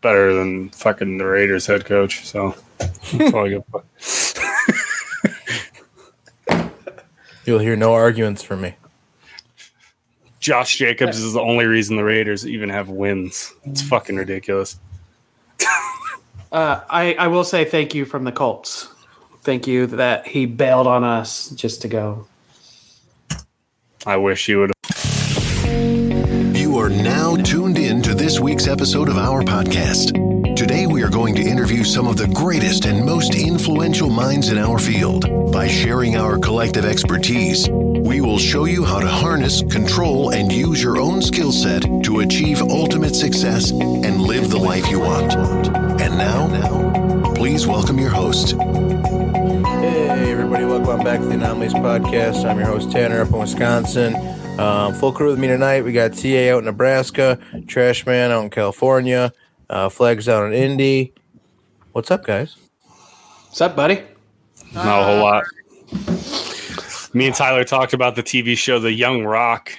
better than fucking the Raiders head coach. So that's all I got. You'll hear no arguments from me. Josh Jacobs is the only reason the Raiders even have wins. It's fucking ridiculous. Uh, I, I will say thank you from the Colts. Thank you that he bailed on us just to go. I wish you would. You are now tuned in to this week's episode of our podcast. Today, we are going to interview some of the greatest and most influential minds in our field. By sharing our collective expertise, we will show you how to harness, control, and use your own skill set to achieve ultimate success and live the life you want. And now, please welcome your host. Hey, everybody, welcome back to the Anomalies Podcast. I'm your host, Tanner, up in Wisconsin. Um, full crew with me tonight. We got TA out in Nebraska, Trashman out in California, uh, Flags out in Indy. What's up, guys? What's up, buddy? Not a whole lot. Me and Tyler talked about the TV show The Young Rock.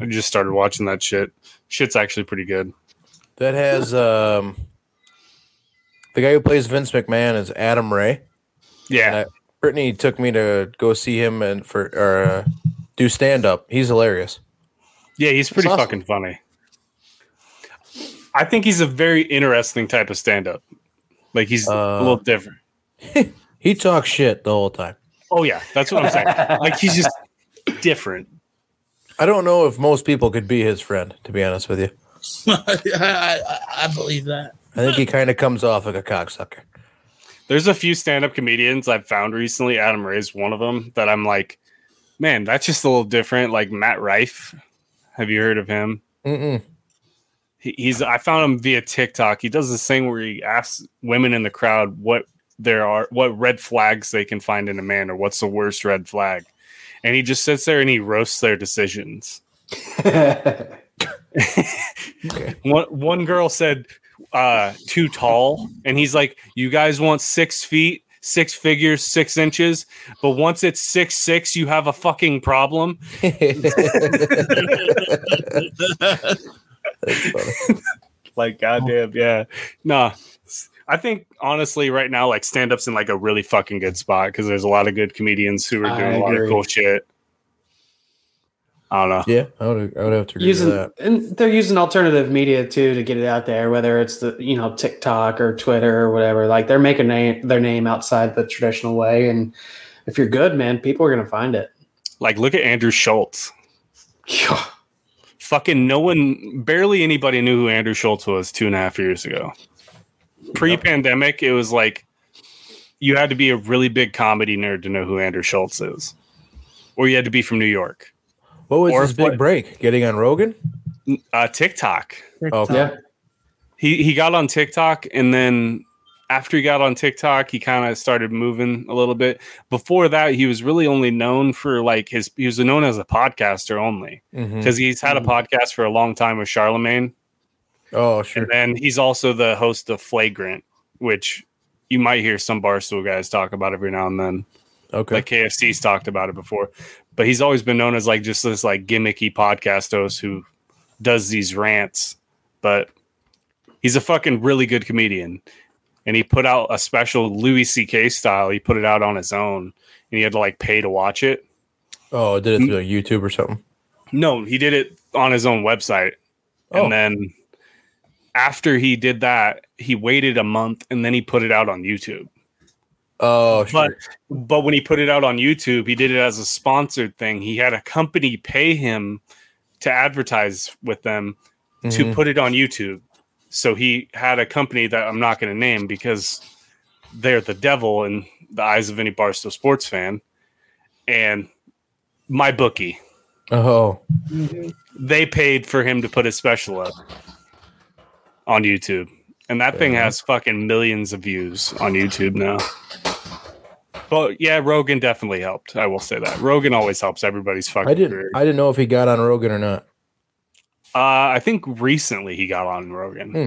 I just started watching that shit. Shit's actually pretty good. That has um, the guy who plays Vince McMahon is Adam Ray. Yeah. Uh, Brittany took me to go see him and for or, uh, do stand up. He's hilarious. Yeah, he's pretty awesome. fucking funny. I think he's a very interesting type of stand up. Like he's a Uh, little different. He talks shit the whole time. Oh yeah, that's what I'm saying. like he's just different. I don't know if most people could be his friend, to be honest with you. I, I, I believe that. I think he kind of comes off like a cocksucker. There's a few stand-up comedians I've found recently. Adam Ray's one of them that I'm like, man, that's just a little different. Like Matt Rife. Have you heard of him? Mm-mm. He, he's I found him via TikTok. He does this thing where he asks women in the crowd what there are, what red flags they can find in a man, or what's the worst red flag, and he just sits there and he roasts their decisions. One one girl said uh too tall, and he's like, "You guys want six feet, six figures, six inches, but once it's six six, you have a fucking problem." That's funny. Like, goddamn, yeah. Nah, I think honestly, right now, like stand up's in like a really fucking good spot because there's a lot of good comedians who are doing a lot of cool shit. I don't know. Yeah, I would, I would have to agree using with that. and they're using alternative media too to get it out there, whether it's the you know TikTok or Twitter or whatever. Like they're making name, their name outside the traditional way, and if you're good, man, people are gonna find it. Like, look at Andrew Schulz. Fucking no one, barely anybody knew who Andrew Schulz was two and a half years ago. Pre pandemic, it was like you had to be a really big comedy nerd to know who Andrew Schulz is, or you had to be from New York. What was Or his big what- break? Getting on Rogan? Uh, TikTok. Okay. Yeah, he he got on TikTok and then after he got on TikTok, he kind of started moving a little bit. Before that, he was really only known for like his he was known as a podcaster only mm-hmm. because he's had a mm-hmm. podcast for a long time with Charlemagne, Oh, sure. and then he's also the host of Flagrant, which you might hear some barstool guys talk about every now and then. Okay. Like KFC's talked about it before, but he's always been known as like just this like gimmicky podcast host who does these rants. But he's a fucking really good comedian, and he put out a special Louis C.K. style. He put it out on his own, and he had to like pay to watch it. oh, did it through like YouTube or something? No, he did it on his own website, Oh. and then after he did that, he waited a month, and then he put it out on YouTube. Oh, But sure. but when he put it out on YouTube, he did it as a sponsored thing. He had a company pay him to advertise with them to Mhm. put it on YouTube. So he had a company that I'm not going to name because they're the devil in the eyes of any Barstool sports fan. And my bookie, Oh, they paid for him to put his special up on YouTube. And that thing has fucking millions of views on YouTube now. But yeah, Rogan definitely helped. I will say that. Rogan always helps everybody's fucking I didn't. career. I didn't know if he got on Rogan or not. Uh, I think recently he got on Rogan. Hmm.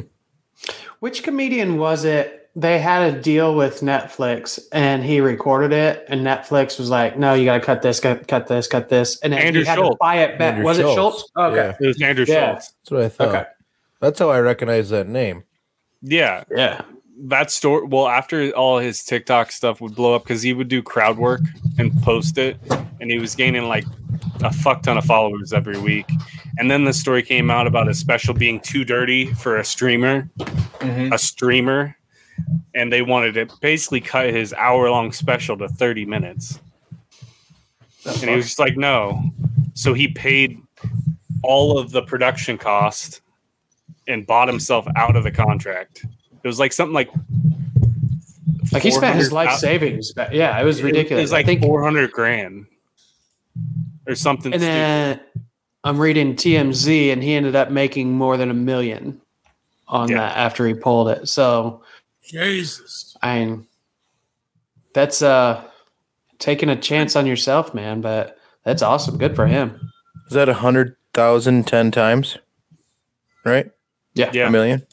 which comedian was it? They had a deal with Netflix, and he recorded it, and Netflix was like, "No, you got to cut this, cut, cut this, cut this," and then Andrew he had to buy it back. Andrew was it Schulz. Schulz? Okay. Yeah. It was Andrew Yeah. Schulz. That's what I thought. Okay. That's how I recognize that name. Yeah, Yeah. that story. Well, after all his TikTok stuff would blow up because he would do crowd work and post it, and he was gaining like a fuck ton of followers every week. And then the story came out about his special being too dirty for a streamer, Mhm. a streamer, and they wanted to basically cut his hour long special to 30 minutes. And he was just like, no. So he paid all of the production cost and bought himself out of the contract. It was like something like Like he spent his life savings. Yeah, it was ridiculous. It was like I think, 400 grand or something. and stupid. then I'm reading TMZ, and he ended up making more than a million on Yeah. that after he pulled it. So Jesus. I mean, that's uh taking a chance on yourself, man. But that's awesome. Good for him. Is that a hundred thousand ten times? Right? Yeah. Yeah. A million?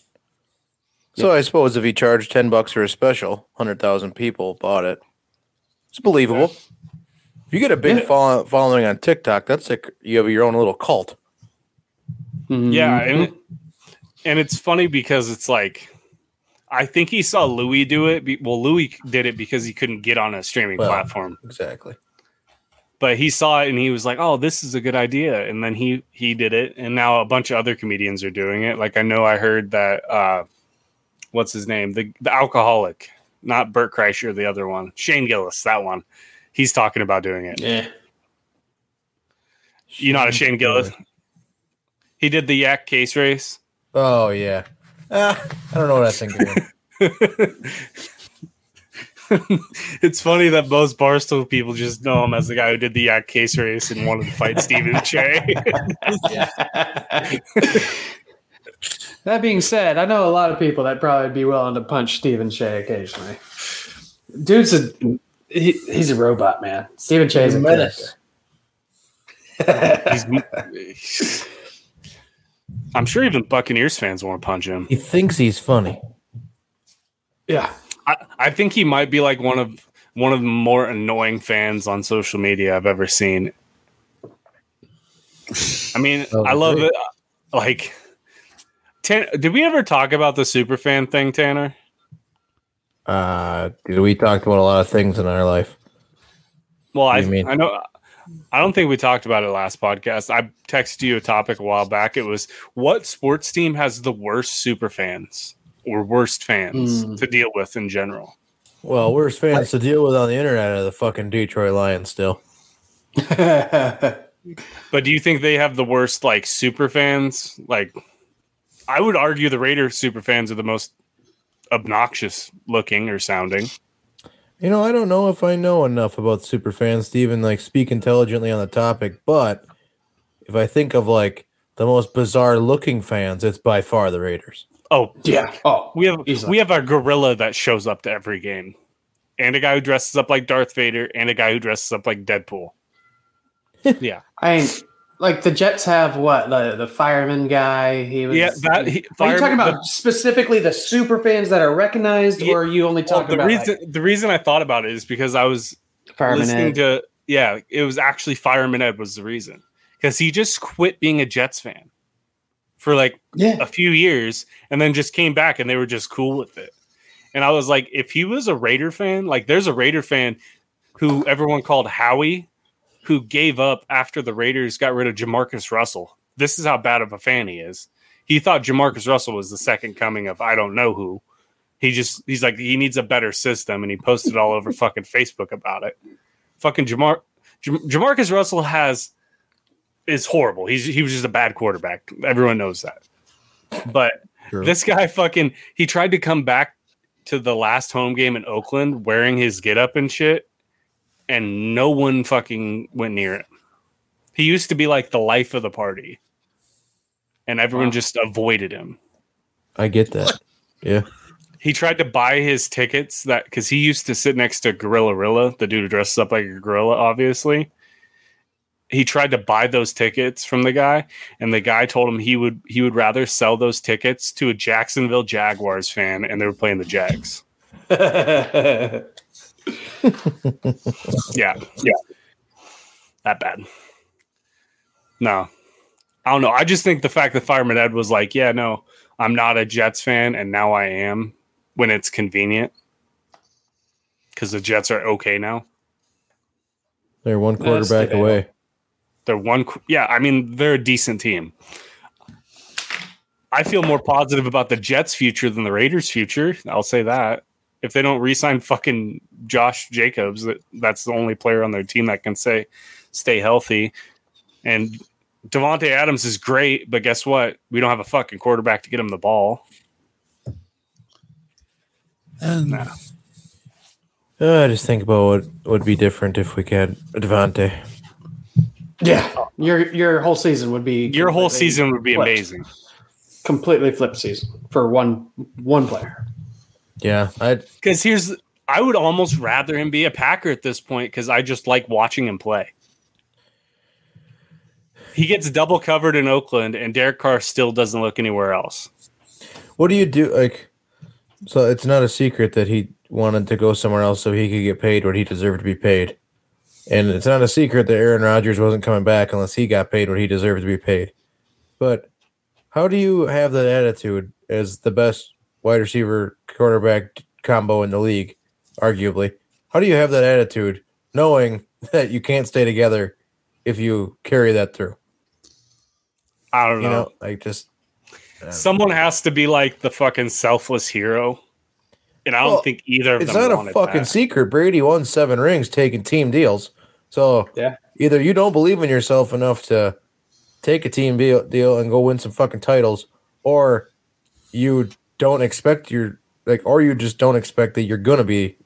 So I suppose if he charged ten bucks for a special, hundred thousand people bought it. It's believable. If you get a big Yeah. follow- following on TikTok, that's like you have your own little cult. Yeah, Mhm. and and it's funny because it's like I think he saw Louis do it. Well, Louis did it because he couldn't get on a streaming Well. platform, Exactly. but he saw it and he was like, "Oh, this is a good idea." And then he he did it, and now a bunch of other comedians are doing it. Like I know I heard that uh what's his name? The the alcoholic, not Bert Kreischer, the other one, Shane Gillis, that one. He's talking about doing it. yeah. You know how Shane Gillis? He did the yak case race. Oh yeah. Ah, I don't know what I think of him. it's funny that most Barstool people just know him as the guy who did the yak case race and wanted to fight Steven Cheah. that being said, I know a lot of people that probably be willing to punch Stephen Shea occasionally. Dude's a he, he's a robot, man. Stephen Shea is a Menace. He's, I'm sure even Buccaneers fans want to punch him. He thinks he's funny. Yeah. I, I think he might be like one of one of the more annoying fans on social media I've ever seen. I mean, Oh, I love great. it. Like, Tan- did we ever talk about the super fan thing, Tanner? Uh, dude, we talked about a lot of things in our life. Well, I, mean? I know. I don't think we talked about it last podcast. I texted you a topic a while back. It was what sports team has the worst super fans or worst fans Hmm. to deal with in general. Well, worst fans to deal with on the internet are the fucking Detroit Lions still. But do you think they have the worst like super fans? Like, I would argue the Raiders super fans are the most obnoxious looking or sounding. You know, I don't know if I know enough about super fans to even like speak intelligently on the topic, but if I think of like the most bizarre looking fans, it's by far the Raiders. Oh, yeah. Oh, we have Easily. we have a gorilla that shows up to every game, and a guy who dresses up like Darth Vader, and a guy who dresses up like Deadpool. yeah, I mean, like the Jets have what the the fireman guy. He was. yeah. That he, are you talking about the- specifically the super fans that are recognized, Yeah, or are you only well, talking the about reason the reason I thought about it is because I was fireman? listening Ed? to yeah, it was actually Fireman Ed was the reason because he just quit being a Jets fan for like yeah, a few years and then just came back and they were just cool with it. And I was like, if he was a Raider fan, like there's a Raider fan who everyone called Howie, who gave up after the Raiders got rid of Jamarcus Russell. This is how bad of a fan he is. He thought Jamarcus Russell was the second coming of I don't know who. He just he's like he needs a better system, and he posted all over fucking Facebook about it. Fucking Jamar Jam- Jamarcus Russell has is horrible. He's he was just a bad quarterback. Everyone knows that. But True. this guy fucking he tried to come back to the last home game in Oakland wearing his get up and shit, and no one fucking went near him. He used to be like the life of the party, and everyone Wow. just avoided him. I get that. Yeah. He tried to buy his tickets that because he used to sit next to Gorilla Rilla, the dude who dresses up like a gorilla, obviously. He tried to buy those tickets from the guy, and the guy told him he would he would rather sell those tickets to a Jacksonville Jaguars fan, and they were playing the Jags. Yeah, yeah, that bad. No, I don't know. I just think the fact that Fireman Ed was like, "Yeah, no, I'm not a Jets fan, and now I am when it's convenient because the Jets are okay now. They're one That's quarterback debatable. away. They're one, yeah. I mean, they're a decent team. I feel more positive about the Jets' future than the Raiders' future. I'll say that. If they don't re-sign fucking Josh Jacobs, that that's the only player on their team that can say stay healthy. And Davante Adams is great, but guess what? We don't have a fucking quarterback to get him the ball. And Nah. Uh, I just think about what would be different if we had Davante. Yeah, your your whole season would be Your whole season would be flipped. amazing. Completely flipped season for one one player. Yeah, I Because here's, I would almost rather him be a Packer at this point because I just like watching him play. He gets double covered in Oakland, and Derek Carr still doesn't look anywhere else. What do you do? Like, so it's not a secret that he wanted to go somewhere else so he could get paid what he deserved to be paid, and it's not a secret that Aaron Rodgers wasn't coming back unless he got paid what he deserved to be paid. But how do you have that attitude as the best wide receiver quarterback combo in the league, arguably? How do you have that attitude knowing that you can't stay together if you carry that through? I don't You know. know, like just Someone has to be like the fucking selfless hero, and I don't think either of it's them. not a fucking that. secret. Brady won seven rings taking team deals. So Yeah. either you don't believe in yourself enough to take a team deal, deal and go win some fucking titles, or you don't expect your like, or you just don't expect that you're gonna be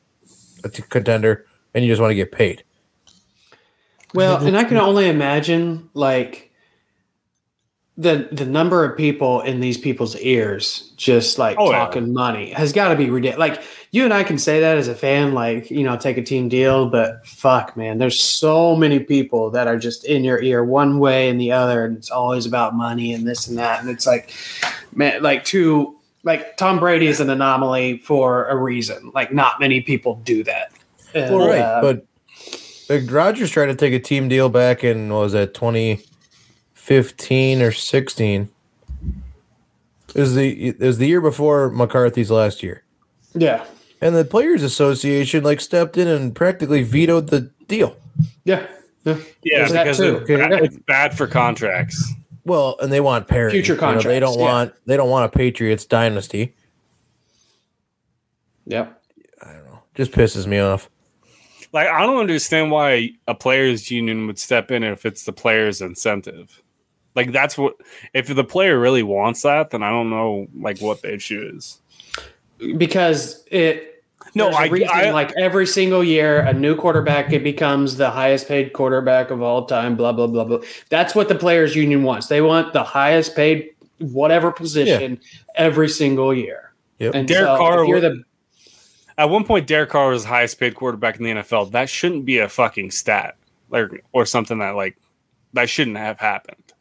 a t- contender and you just want to get paid. Well, and I can only imagine like the the number of people in these people's ears just like Oh, yeah. talking money has got to be ridiculous. Like you and I can say that as a fan, like you know, take a team deal, but fuck, man, there's so many people that are just in your ear one way and the other, and it's always about money and this and that, and it's like, man, like to like Tom Brady is an anomaly for a reason. Like not many people do that. And, Well, right, uh, but like Rodgers tried to take a team deal back in what was that 2015 or 16. Is the it was the year before McCarthy's last year. yeah, And the Players Association like stepped in and practically vetoed the deal. yeah, yeah. Yeah, that because too. it's, bad, it's bad for contracts. Well, and they want parity. Future You know, they don't yeah. want they don't want a Patriots dynasty. Yep. I don't know. Just pisses me off. Like I don't understand why a players union would step in if it's the player's incentive. Like that's what if the player really wants that, then I don't know like what the issue is. Because it No, I, reason, I like every single year a new quarterback it becomes the highest paid quarterback of all time, blah blah blah blah. That's what the players union wants. They want the highest paid whatever position every single year. Yep. And Derek so Carr you're the at one point Derek Carr was the highest paid quarterback in the NFL. That shouldn't be a fucking stat. Like or something that like that shouldn't have happened.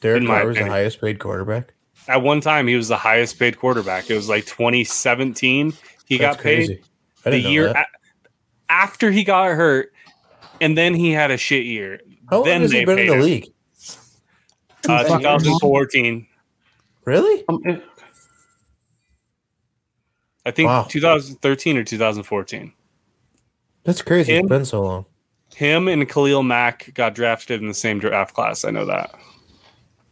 Derek Carr was the highest paid quarterback. At one time he was the highest paid quarterback. It was like 2017 he That's got paid. crazy. I the year a- after he got hurt, and then he had a shit year. How long then has he been in the him. league? Uh, 2014. Really? um, I think Wow. 2013 or 2014. That's crazy. Him? It's been so long. Him and Khalil Mack got drafted in the same draft class. I know that.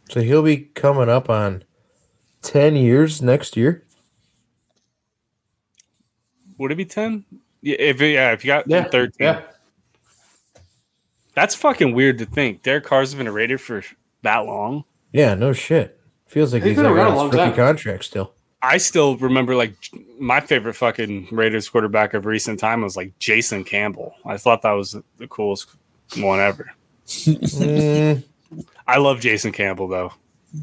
So he'll be coming up on ten years next year. Would it be 10? Yeah, if yeah, if you got yeah, 13. yeah. That's fucking weird to think. Derek Carr's been rated for that long. Yeah, no shit. Feels like He's he's, been around a long rookie time. contract still. I still remember like my favorite fucking Raiders quarterback of recent time was like Jason Campbell. I thought that was the coolest one ever. Mm, I love Jason Campbell though.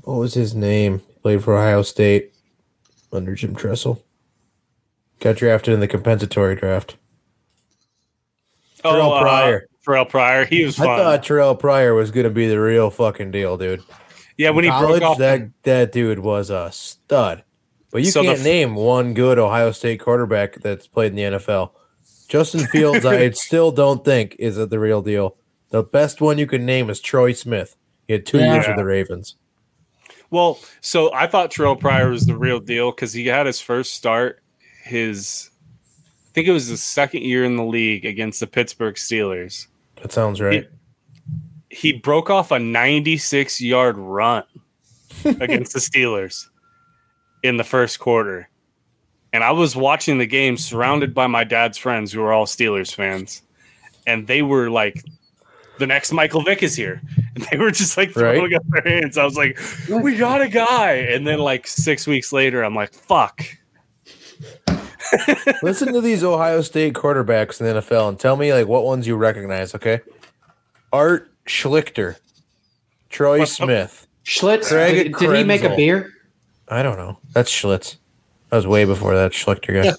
what was his name? Played for Ohio State under Jim Tressel. Got drafted in the compensatory draft. Terrelle uh, Pryor. Terrelle Pryor. He was I thought Terrelle Pryor was going to be the real fucking deal, dude. yeah, when he College, broke off that that dude was a stud. But you So can't f- name one good Ohio State quarterback that's played in the NFL. Justin Fields, I still don't think is the real deal. The best one you can name is Troy Smith. He had two Yeah. years with the Ravens. Well, so I thought Terrelle Pryor was the real deal because he had his first start. His, I think it was his second year in the league against the Pittsburgh Steelers. That sounds right. He broke off a 96 yard run against the Steelers in the first quarter. And I was watching the game surrounded by my dad's friends who are all Steelers fans. And they were like, the next Michael Vick is here. And they were just like throwing Right. up their hands. I was like, we got a guy. And then like six weeks later, I'm like, fuck. Listen to these Ohio State quarterbacks in the NFL and tell me like what ones you recognize. Okay, Art Schlichter, Troy What- Smith. Schlitz, Craig did, did he make a beer? I don't know. That's Schlitz. That was way before that Schlichter guy.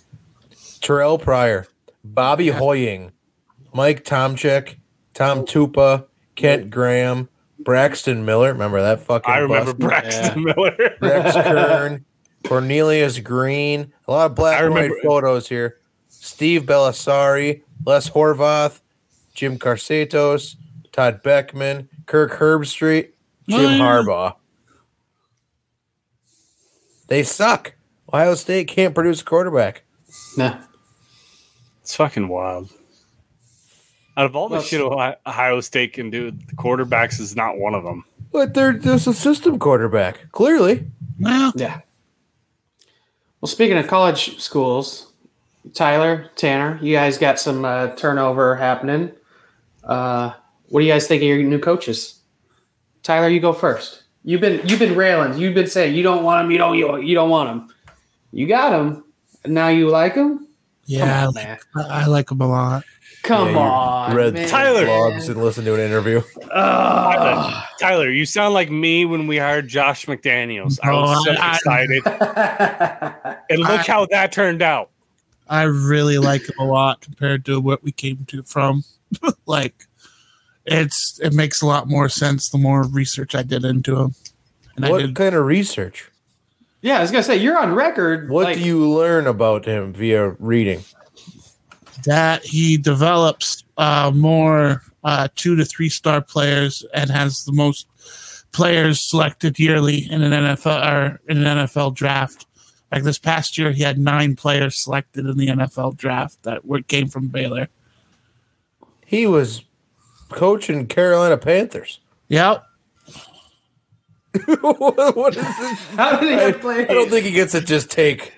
Terrelle Pryor, Bobby Hoying, Mike Tomczak, Tom Tupa, Kent Graham, Braxton Miller. Remember that fucking? I remember bust? Braxton Miller. Rex Kern, Cornelius Greene. A lot of black and white photos here. Steve Bellisari, Les Horvath, Jim Karsatos, Todd Beckman, Kirk Herbstreit, Jim Oh, yeah. Harbaugh. They suck. Ohio State can't produce a quarterback. No. It's fucking wild. Out of all the Well, shit Ohio, Ohio State can do, the quarterbacks is not one of them. But they're just a system quarterback, clearly. Well, Yeah. Well, speaking of college schools, Tyler, Tanner, you guys got some uh, turnover happening. Uh, what do you guys think of your new coaches? Tyler, you go first. You've been you've been railing. You've been saying you don't want them. You don't you, you don't want them. You got them. Now you like them. yeah, Come on, man. I, I like them a lot. Come Yeah, on, Read man. Tyler. blogs and listened to an interview. Ugh. Tyler, you sound like me when we hired Josh McDaniels. I was so I- I- excited. And look I- how that turned out. I really like him a lot compared to what we came to from. like, it's it makes a lot more sense the more research I did into him. And I What did kind of research? yeah, I was gonna say you're on record. What like- do you learn about him via reading? That he develops uh, more uh, two to three star players and has the most players selected yearly in an NFL or in an NFL draft. Like this past year, he had nine players selected in the NFL draft that were, came from Baylor. He was coaching Carolina Panthers. Yep. what what is this? How did he I, have play? I don't think he gets to just take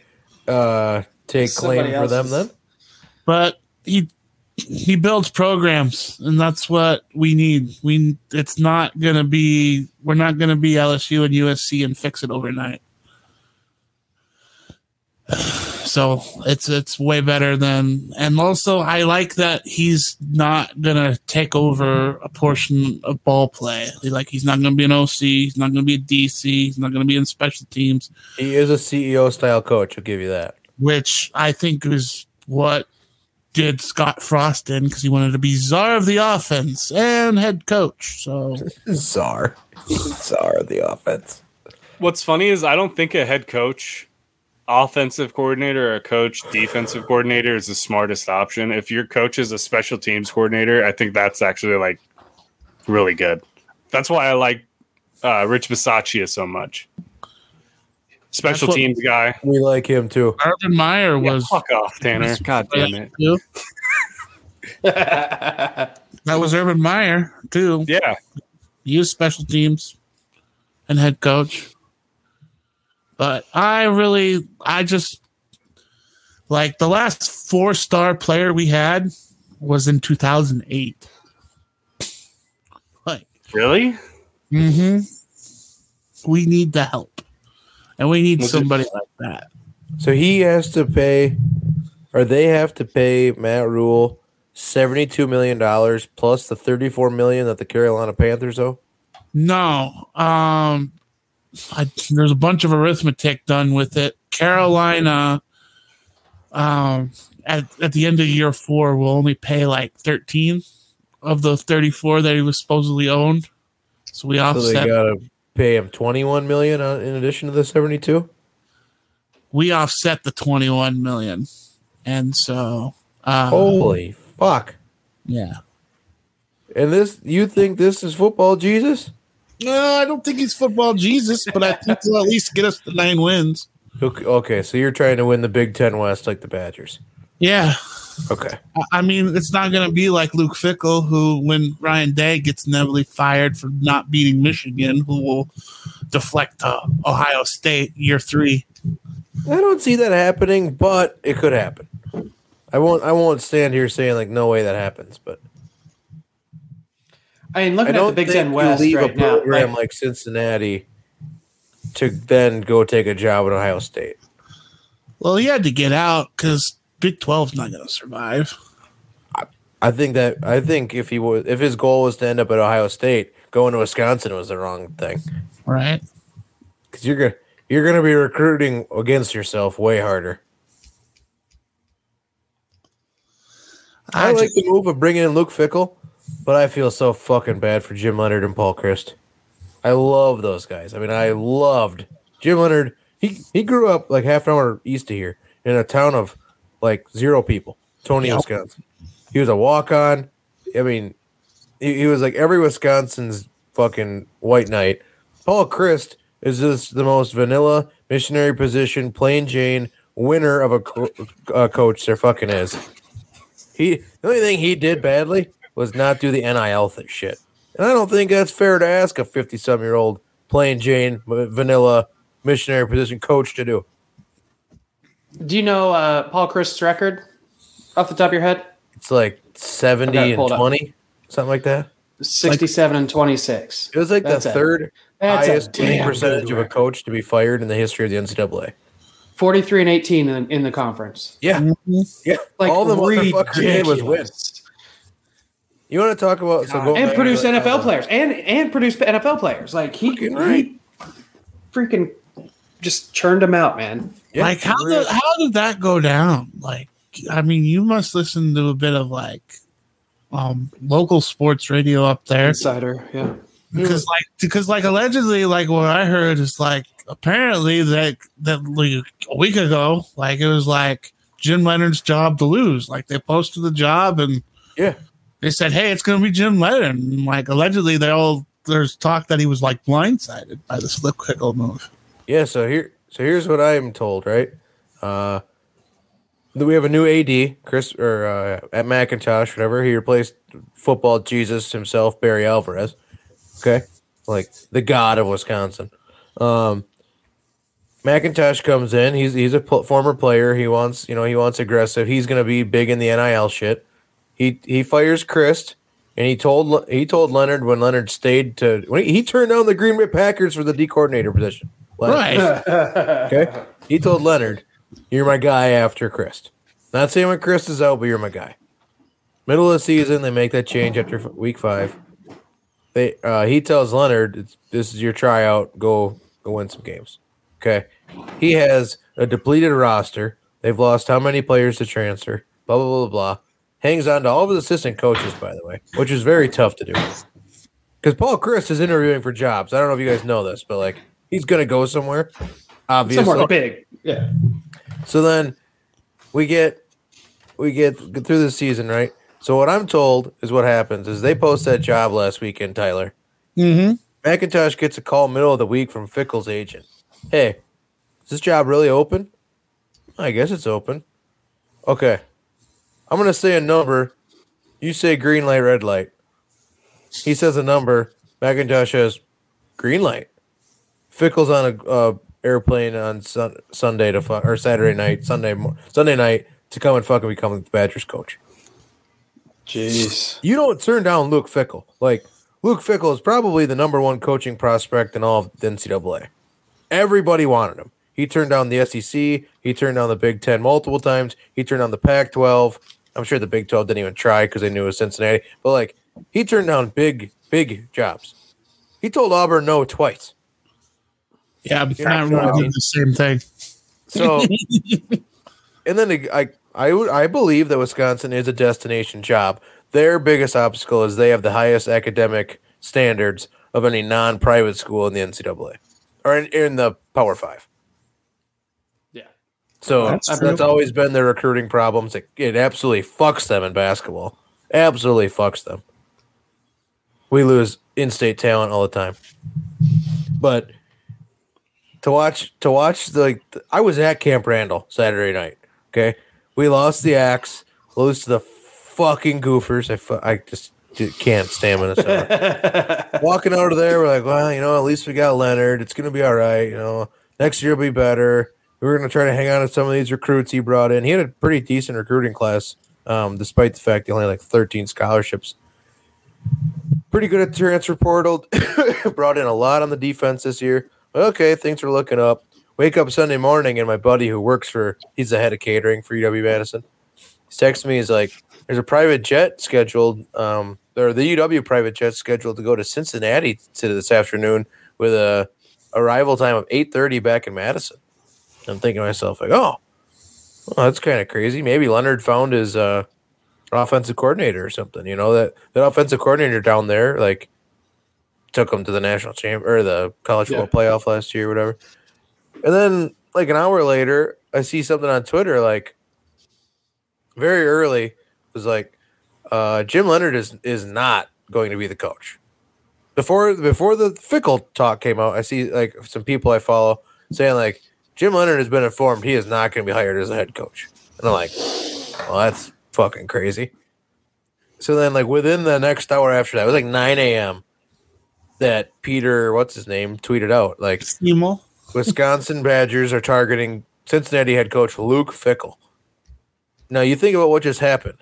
uh take claim for them then. But he he builds programs and that's what we need. We it's not gonna be we're not gonna be lsu and usc and fix it overnight. So it's it's way better than and also i like that he's not gonna take over a portion of ball play. Like he's not gonna be an oc he's not gonna be a dc he's not gonna be in special teams. He is a CEO style coach, I'll give you that. which I think is what did Scott Frost in because he wanted to be czar of the offense and head coach. So Czar. Czar of the offense. What's funny is I don't think a head coach, offensive coordinator, or a coach, defensive coordinator is the smartest option. If your coach is a special teams coordinator, I think that's actually like really good. That's why I like uh, Rich Bisaccia so much. Special what- teams guy. We like him too. Urban Meyer Yeah, was fuck off, Tanner. God damn it. That was Urban Meyer too. Yeah. Used special teams and head coach. But I really, I just like the last four star player we had was in 2008. Like, Really? hmm We need the help, and we need Was it- somebody like that. So he has to pay or they have to pay Matt Rhule seventy-two million dollars plus the thirty-four million that the Carolina Panthers owe. No, um, I, there's a bunch of arithmetic done with it. Carolina, um, at at the end of year four, will only pay like 13 of the 34 that he was supposedly owned. So we So they offset gotta pay him twenty-one million in addition to the seventy-two. we offset the 21 million, and so uh, Holy fuck! yeah. And this, you think this is football, Jesus? No, I don't think he's football Jesus, but I think he'll at least get us the nine wins. Okay, okay, so you're trying to win the Big Ten West like the Badgers. Yeah. Okay. I- I mean, it's not going to be like Luke Fickell, who, when Ryan Day gets inevitably fired for not beating Michigan, who will deflect to Ohio State year three. I don't see that happening, but it could happen. I won't. I won't stand here saying like no way that happens, but I mean, I looking at the don't Big think Ten you West leave right a now. program like- like Cincinnati to then go take a job at Ohio State. Well, he had to get out because Big 12's not going to survive. I think that I think if he was if his goal was to end up at Ohio State, going to Wisconsin was the wrong thing Right. because you're gonna you're gonna be recruiting against yourself way harder. I, I, like just, the move of bringing in Luke Fickell, but I feel so fucking bad for Jim Leonhard and Paul Chryst. I love those guys. I mean, I loved Jim Leonhard. He he grew up like half an hour east of here in a town of like zero people, Tony, Yep. Wisconsin. He was a walk on. I mean, he, he was like every Wisconsin's fucking white knight. Paul Chryst is just the most vanilla missionary position, plain Jane winner of a co- uh, coach there fucking is. He the only thing he did badly was not do the NIL th- shit, and I don't think that's fair to ask a fifty-some year old plain Jane vanilla missionary position coach to do. Do you know uh, Paul Chryst's record off the top of your head? It's like seventy Okay, and hold up. twenty, something like that. 67 and 26. It was like That's the a- third that's a highest winning percentage good of a coach to be fired in the history of the NCAA. 43 and 18 in, in the conference. Yeah, yeah. Like All the motherfucker did was win. You want to talk about so go And produce NFL uh, players and and produce NFL players. Like he, Fucking right. he freaking just churned them out, man. yeah, like, how, did, how did that go down? Like, I mean, you must listen to a bit of like um local sports radio up there Insider, yeah. because like because like allegedly like what I heard is like apparently that that like a week ago like it was like Jim Leonhard's job to lose like they posted the job and Yeah. they said hey it's gonna be Jim Leonhard and like allegedly they all there's talk that he was like blindsided by the slip kickle move Yeah, so here so here's what I am told, right? Uh we have a new AD, Chris or uh, at McIntosh, whatever. He replaced football Jesus himself, Barry Alvarez. Okay, like the god of Wisconsin. Um, McIntosh comes in. He's he's a former player. He wants you know he wants aggressive. He's gonna be big in the NIL shit. He he fires Chryst, and he told he told Leonhard when Leonhard stayed to when he, he turned down the Green Bay Packers for the D coordinator position. Leonhard. right Okay. He told Leonhard, "You're my guy after Chryst." Not saying when Chryst is out, but you're my guy. Middle of the season, they make that change after f- week five. They uh, he tells Leonhard, "This is your tryout. Go go win some games." Okay. He has a depleted roster. They've lost how many players to transfer? Blah blah blah blah. blah. Hangs on to all of his assistant coaches, by the way, which is very tough to do. Because Paul Chryst is interviewing for jobs. I don't know if you guys know this, but like he's gonna go somewhere. Obviously, Somewhere big. Yeah. so then we get we get through the season, right? So what I'm told is what happens is they post that job last weekend, Tyler. mm-hmm. McIntosh gets a call middle of the week from Fickell's agent. Hey, is this job really open? I guess it's open. Okay. I'm gonna say a number. You say green light, red light. He says a number. McIntosh says green light. Fickell's on a uh, airplane on sun- Sunday to fu- or Saturday night, Sunday Sunday night to come and fucking become the Badgers coach. Jeez. You don't turn down Luke Fickell. Like Luke Fickell is probably the number one coaching prospect in all of the NCAA. Everybody wanted him. He turned down the SEC. He turned down the Big Ten multiple times. He turned down the Pac-12. I'm sure the Big 12 didn't even try because they knew it was Cincinnati. But like, he turned down big, big jobs. He told Auburn no twice. Yeah but Yeah, not you know what I really mean? the same thing So, and then the- I, I, would- I believe that Wisconsin is a destination job. Their biggest obstacle is they have the highest academic standards of any non-private school in the NCAA or in, in the Power Five. Yeah. So That's that's, always been their recruiting problems. It, it absolutely fucks them in basketball. Absolutely fucks them. We lose in-state talent all the time. But to watch to watch the like I was at Camp Randall Saturday night. Okay, we lost the axe, lose to the fucking Gophers. I fu- I just can't stand Minnesota. Walking out of there, we're like, well, you know, at least we got Leonhard. It's gonna be all right. You know, next year will be better. We were gonna try to hang on to some of these recruits he brought in. He had a pretty decent recruiting class, um, despite the fact he only had like 13 scholarships pretty good at transfer portal. Brought in a lot on the defense this year. Okay, things are looking up. Wake up Sunday morning, and my buddy who works for he's the head of catering for UW Madison. He's texting me. He's like, "There's a private jet scheduled, um, or the UW private jet scheduled to go to Cincinnati to this afternoon with a arrival time of 8:30 back in Madison." I'm thinking to myself, like, "Oh, well, that's kind of crazy. Maybe Leonhard found his uh, offensive coordinator or something. You know that that offensive coordinator down there, like, took them to the national champ or the college Yeah. football playoff last year, or whatever. And then, like an hour later, I see something on Twitter, like, very early, was like, uh, Jim Leonhard is is not going to be the coach. Before before the Fickell talk came out, I see like some people I follow saying like Jim Leonhard has been informed he is not going to be hired as a head coach, and I'm like, well, that's fucking crazy. So then, like within the next hour after that, it was like 9 a.m. That Peter, what's his name, tweeted out like Seymour. Wisconsin Badgers are targeting Cincinnati head coach Luke Fickell. Now you think about what just happened.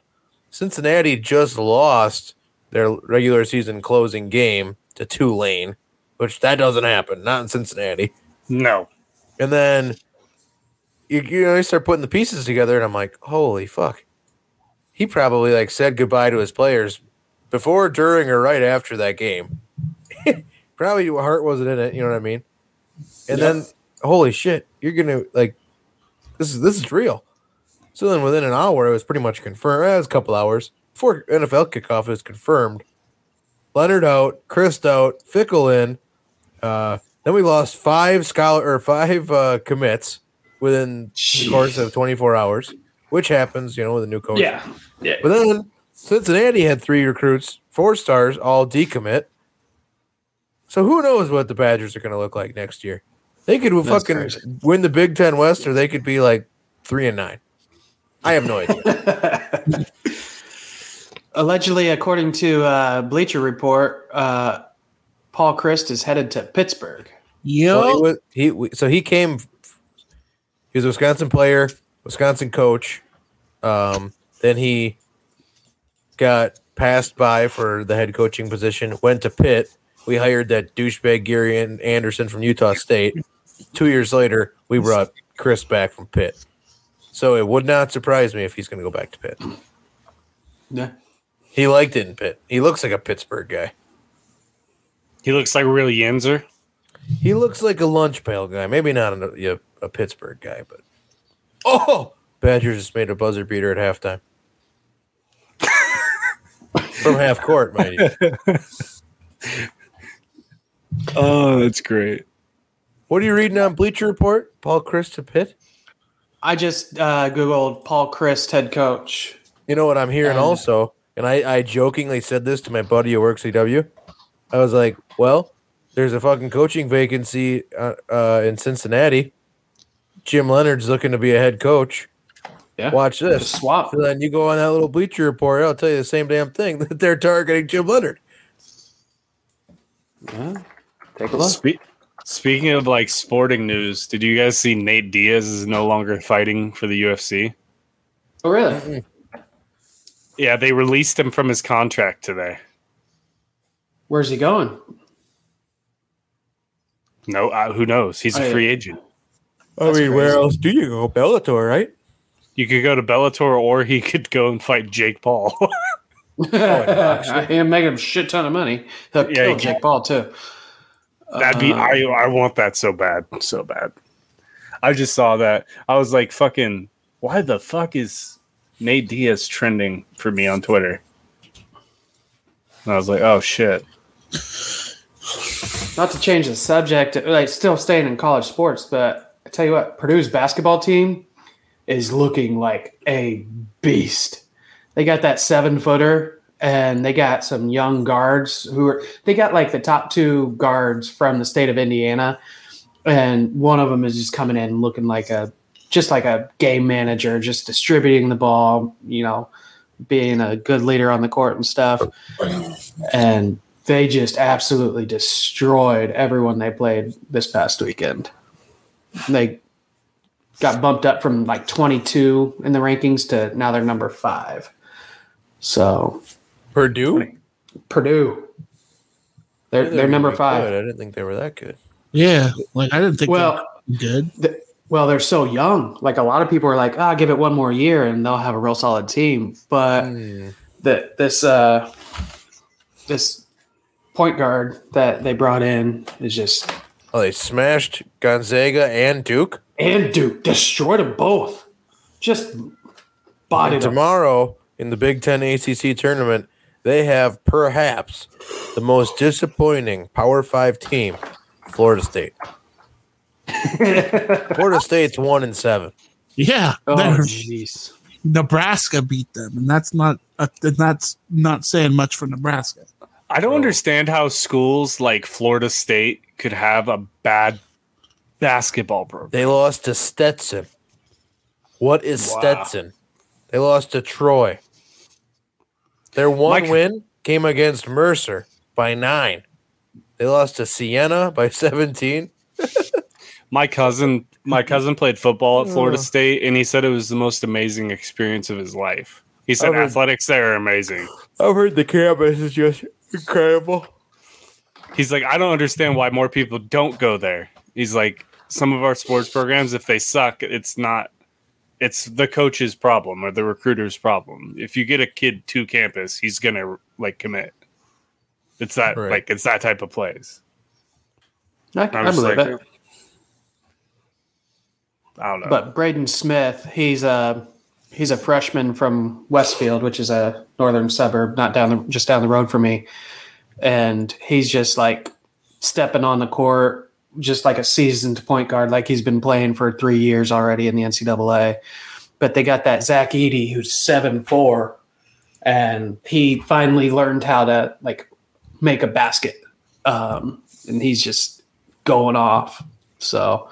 Cincinnati just lost their regular season closing game to Tulane, which that doesn't happen, not in Cincinnati. No. And then you, you know you start putting the pieces together, and I'm like, holy fuck. He probably like said goodbye to his players before, during, or right after that game. probably heart wasn't in it. You know what I mean? And then, holy shit, you're gonna like this is this is real. So then, within an hour, it was pretty much confirmed. eh, It was a couple hours before NFL kickoff. It was confirmed. Leonhard out, Chris out, Fickell in. Uh, then we lost five scholar or five uh, commits within the course of 24 hours, which happens, you know, with a new coach. yeah. Yeah. But then Cincinnati had three recruits, four stars, all decommit. So who knows what the Badgers are going to look like next year? They could That's fucking crazy. win the Big Ten West, or they could be like three and nine. I have no idea. Allegedly, according to uh, Bleacher Report, uh, Paul Chryst is headed to Pittsburgh. Yo, Well, he was, he so he came. He was a Wisconsin player, Wisconsin coach. Um, then he got passed by for the head coaching position. Went to Pitt. We hired that douchebag Gary An- Anderson from Utah State. Two years later, we brought Chris back from Pitt. So it would not surprise me if he's going to go back to Pitt. Yeah. He liked it in Pitt. He looks like a Pittsburgh guy. He looks like a real Yinzer. He looks like a lunch pail guy. Maybe not a, a, a Pittsburgh guy, but oh, Badgers just made a buzzer beater at halftime from half court, mind you. Oh, that's great. What are you reading on Bleacher Report? Paul Chris to Pitt. I just uh, Googled Paul Chryst head coach. You know what I'm hearing Um, also, and I, I jokingly said this to my buddy who works at EW. I was like, well, there's a fucking coaching vacancy uh, uh, in Cincinnati. Jim Leonhard's looking to be a head coach. Yeah. Watch this. Swap. So then you go on that little Bleacher Report. I'll tell you the same damn thing that they're targeting Jim Leonhard. Yeah. Take a look. Spe- speaking of like sporting news, did you guys see Nate Diaz is no longer fighting for the UFC? Oh, really? Yeah, they released him from his contract today. Where's he going? No, uh, who knows? He's Oh, a yeah. free agent. I That's mean, where else do you go? Bellator, right? You could go to Bellator, or he could go and fight Jake Paul. I'm making him a shit ton of money. He'll Yeah, kill he- Jake Paul too. That'd be Uh, I. I want that so bad, so bad. I just saw that. I was like, "Fucking, why the fuck is Nate Diaz trending for me on Twitter?" And I was like, "Oh shit." Not to change the subject, like still staying in college sports, but I tell you what, Purdue's basketball team is looking like a beast. They got that seven footer and they got some young guards who are they got like the top two guards from the state of Indiana, and one of them is just coming in looking like a just like a game manager, just distributing the ball, you know, being a good leader on the court and stuff, and they just absolutely destroyed everyone they played this past weekend. They got bumped up from like 22 in the rankings to now they're number five. So Purdue. Purdue, they're they're number Good. five. I didn't think they were that good. Yeah, like I didn't think Well, they were good. th- well, they're so young. Like a lot of people are like, "Ah, give it one more year and they'll have a real solid team." But the, this uh, this point guard that they brought in is just Oh, they smashed Gonzaga and Duke. and Duke destroyed them both. Just bodied And them. tomorrow in the Big Ten ACC tournament, they have perhaps the most disappointing Power Five team, Florida State. Florida State's one and seven. Yeah, Oh, jeez. Nebraska beat them, and that's not uh, that's not saying much for Nebraska. I don't understand how schools like Florida State could have a bad basketball program. They lost to Stetson. What is Wow. Stetson? They lost to Troy. Their one Mike- win came against Mercer by nine. They lost to Siena by 17. My cousin, my cousin played football at Florida. State, and he said it was the most amazing experience of his life. He said athletics there are amazing. I've heard the campus is just incredible. He's like, I don't understand why more people don't go there. He's like, some of our sports programs, if they suck, it's not. It's the coach's problem or the recruiter's problem. If you get a kid to campus, he's gonna like commit. It's that Right. like it's that type of plays. I, I'm believe like, it. I don't know. But Braden Smith, he's a he's a freshman from Westfield, which is a northern suburb, not down the just down the road from me, and he's just like stepping on the court, just like a seasoned point guard, like he's been playing for three years already in the NCAA. But they got that Zach Edey who's seven four, and he finally learned how to like make a basket, um, and he's just going off. So.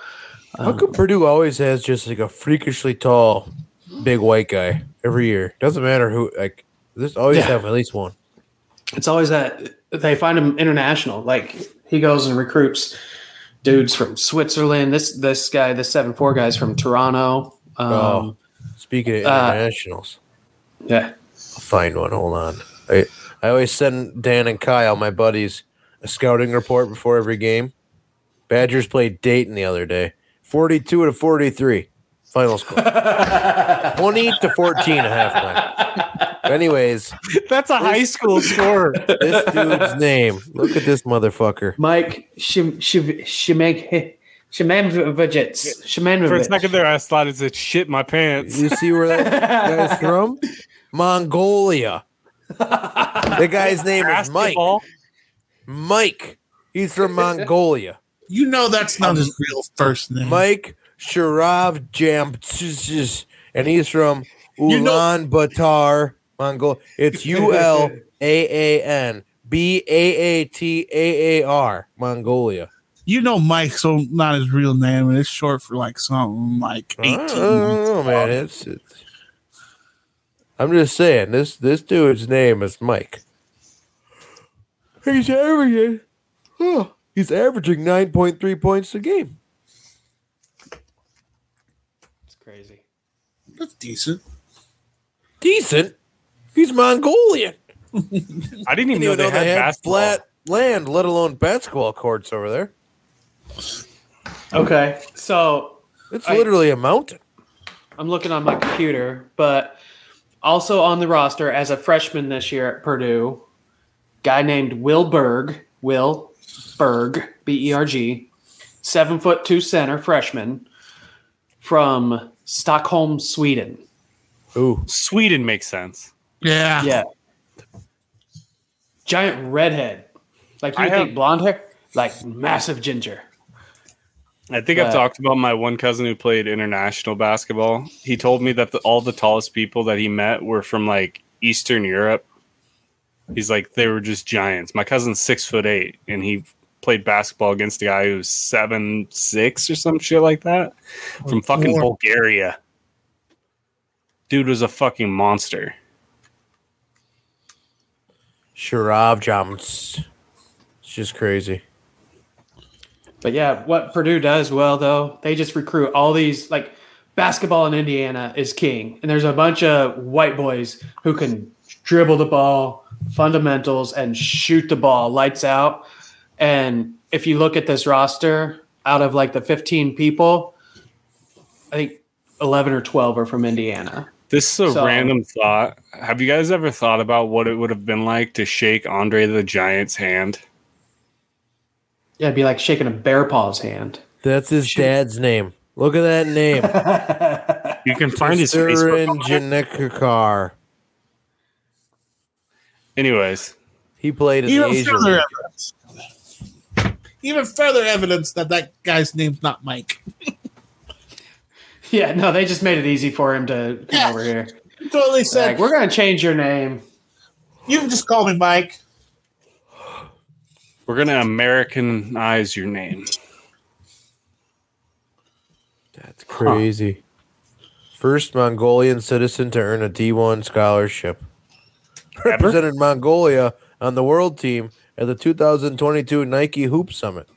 How um, come Purdue always has just like a freakishly tall, big white guy every year? Doesn't matter who. Like, this always Yeah. have at least one. it's always that they find him international. Like he goes and recruits dudes from Switzerland. This this guy, the seven four guy's from Toronto. Um, Oh. Speaking of Uh, internationals, Yeah, I'll find one. Hold on. I I always send Dan and Kyle, my buddies, a scouting report before every game. Badgers played Dayton the other day, forty-two to forty-three, final score, twenty to fourteen at halftime. Anyways, That's a high school score. this dude's name. Look at this motherfucker. Mike Shim Shim Shimeg Shemanovich For a second there, I thought it said shit my pants. You see where that guy's from? Mongolia. The guy's name is Mike. Mike. He's from Mongolia. You know that's not his real first name. Mike Sharav Jam, and he's from You know- Ulaanbaatar, Mongol. It's U L A A N B A A T A A R, Mongolia. You know Mike's so not his real name, and it's short for like something like I eighteen. don't know, man. It's, it's. I'm just saying this. This dude's name is Mike. He's averaging. Huh, he's averaging nine point three points a game. It's crazy. That's decent. Decent. He's Mongolian. I didn't even didn't know even they know had they had basketball. flat land, let alone basketball courts over there. Okay, so It's I- literally a mountain. I'm looking on my computer, but also on the roster as a freshman this year at Purdue, guy named Will Berg, Will Berg, B E R G, seven foot two center freshman from Stockholm, Sweden. Ooh, Sweden makes sense. Yeah. Yeah. Giant redhead. Like you I would have- think blonde hair, like massive ginger. I think I've talked about my one cousin who played international basketball. He told me that the, all the tallest people that he met were from like Eastern Europe. He's like they were just giants. My cousin's six foot eight, and he played basketball against a guy who's seven six or some shit like that from fucking Bulgaria. Dude was a fucking monster. Sharab jumps. It's just crazy. But yeah, what Purdue does well though, they just recruit all these like basketball in Indiana is king, and there's a bunch of white boys who can dribble the ball, fundamentals, and shoot the ball lights out. And if you look at this roster, out of like the 15 people, I think 11 or 12 are from Indiana. This is a So- random thought. Have you guys ever thought about what it would have been like to shake Andre the Giant's hand? Yeah, it'd be like shaking a bear paw's hand. That's his dad's name. Look at that name. You can find his Facebook. Surin Janikar. Anyways, He played in the Even Asian further evidence. Even further evidence that that guy's name's not Mike. Yeah, no, they just made it easy for him to come Yeah. over here. Totally said. Like, we're gonna change your name. you can just call me Mike. we're gonna Americanize your name. That's crazy. First Mongolian citizen to earn a D1 scholarship. Ever? Represented Mongolia on the world team at the 2022 Nike Hoop Summit.